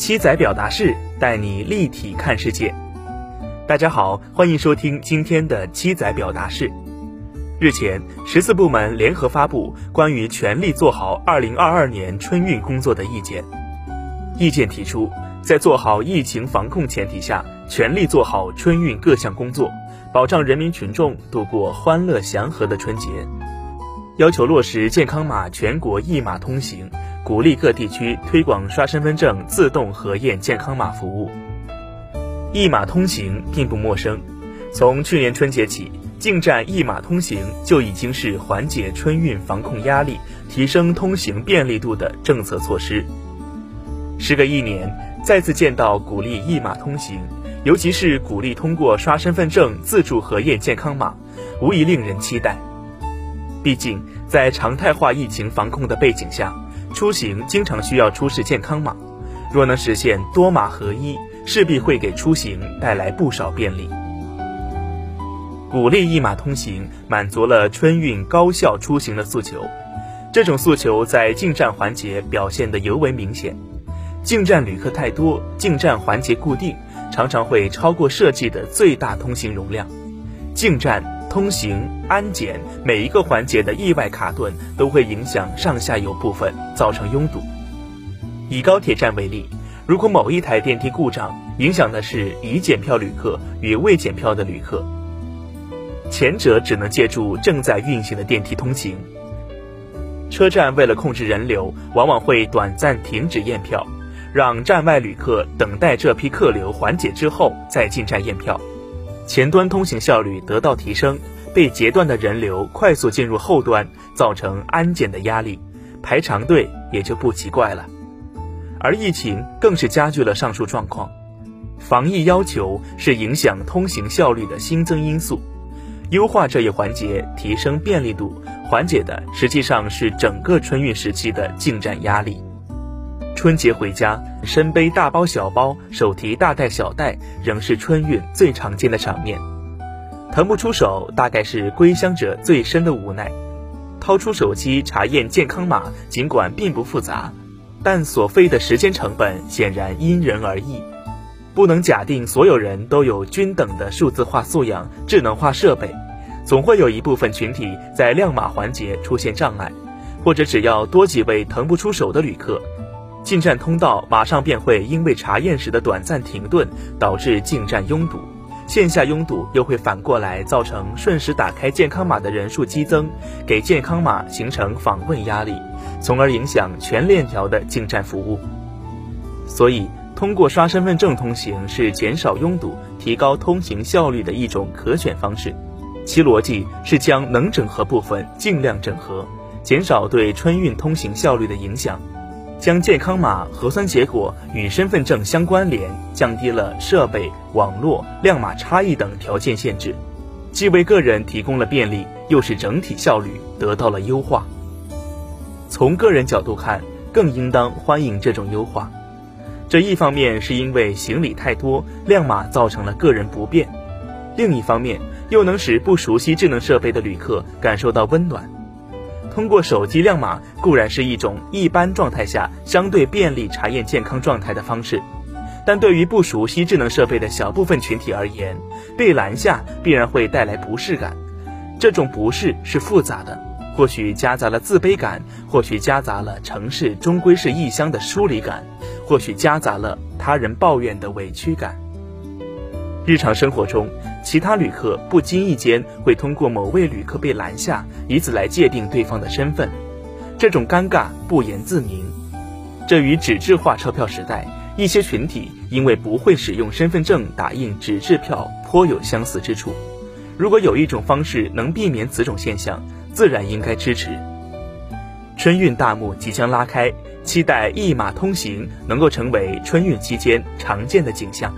七仔表达式带你立体看世界。大家好，欢迎收听今天的七仔表达式。日前，十四部门联合发布关于全力做好二零二二年春运工作的意见。意见提出，在做好疫情防控前提下，全力做好春运各项工作，保障人民群众度过欢乐祥和的春节。要求落实健康码全国一码通行。鼓励各地区推广刷身份证自动核验健康码服务。一码通行并不陌生，从去年春节起，进站一码通行就已经是缓解春运防控压力、提升通行便利度的政策措施。时隔一年，再次见到鼓励一码通行，尤其是鼓励通过刷身份证自助核验健康码，无疑令人期待。毕竟，在常态化疫情防控的背景下。出行经常需要出示健康码，若能实现多码合一，势必会给出行带来不少便利。鼓励一码通行，满足了春运高效出行的诉求。这种诉求在进站环节表现得尤为明显。进站旅客太多，进站环节固定，常常会超过设计的最大通行容量。进站。通行安检每一个环节的意外卡顿都会影响上下游部分，造成拥堵。以高铁站为例，如果某一台电梯故障，影响的是已检票旅客与未检票的旅客，前者只能借助正在运行的电梯通行。车站为了控制人流，往往会短暂停止验票，让站外旅客等待这批客流缓解之后再进站验票。前端通行效率得到提升，被截断的人流快速进入后端，造成安检的压力，排长队也就不奇怪了。而疫情更是加剧了上述状况，防疫要求是影响通行效率的新增因素，优化这一环节，提升便利度，缓解的实际上是整个春运时期的进站压力。春节回家，身背大包小包，手提大袋小袋，仍是春运最常见的场面。腾不出手，大概是归乡者最深的无奈。掏出手机查验健康码，尽管并不复杂，但所费的时间成本显然因人而异。不能假定所有人都有均等的数字化素养、智能化设备，总会有一部分群体在亮码环节出现障碍，或者只要多几位腾不出手的旅客。进站通道马上便会因为查验时的短暂停顿导致进站拥堵，线下拥堵又会反过来造成瞬时打开健康码的人数激增，给健康码形成访问压力，从而影响全链条的进站服务。所以，通过刷身份证通行是减少拥堵、提高通行效率的一种可选方式，其逻辑是将能整合部分尽量整合，减少对春运通行效率的影响。将健康码核酸结果与身份证相关联，降低了设备、网络、亮码差异等条件限制，既为个人提供了便利，又使整体效率得到了优化。从个人角度看，更应当欢迎这种优化。这一方面是因为行李太多，亮码造成了个人不便；另一方面又能使不熟悉智能设备的旅客感受到温暖。通过手机亮码固然是一种一般状态下相对便利查验健康状态的方式，但对于不熟悉智能设备的小部分群体而言，被拦下必然会带来不适感。这种不适是复杂的，或许夹杂了自卑感，或许夹杂了城市终归是异乡的疏离感，或许夹杂了他人抱怨的委屈感。日常生活中，其他旅客不经意间会通过某位旅客被拦下，以此来界定对方的身份，这种尴尬不言自明。这与纸质化车票时代一些群体因为不会使用身份证打印纸质票颇有相似之处。如果有一种方式能避免此种现象，自然应该支持。春运大幕即将拉开，期待一码通行能够成为春运期间常见的景象。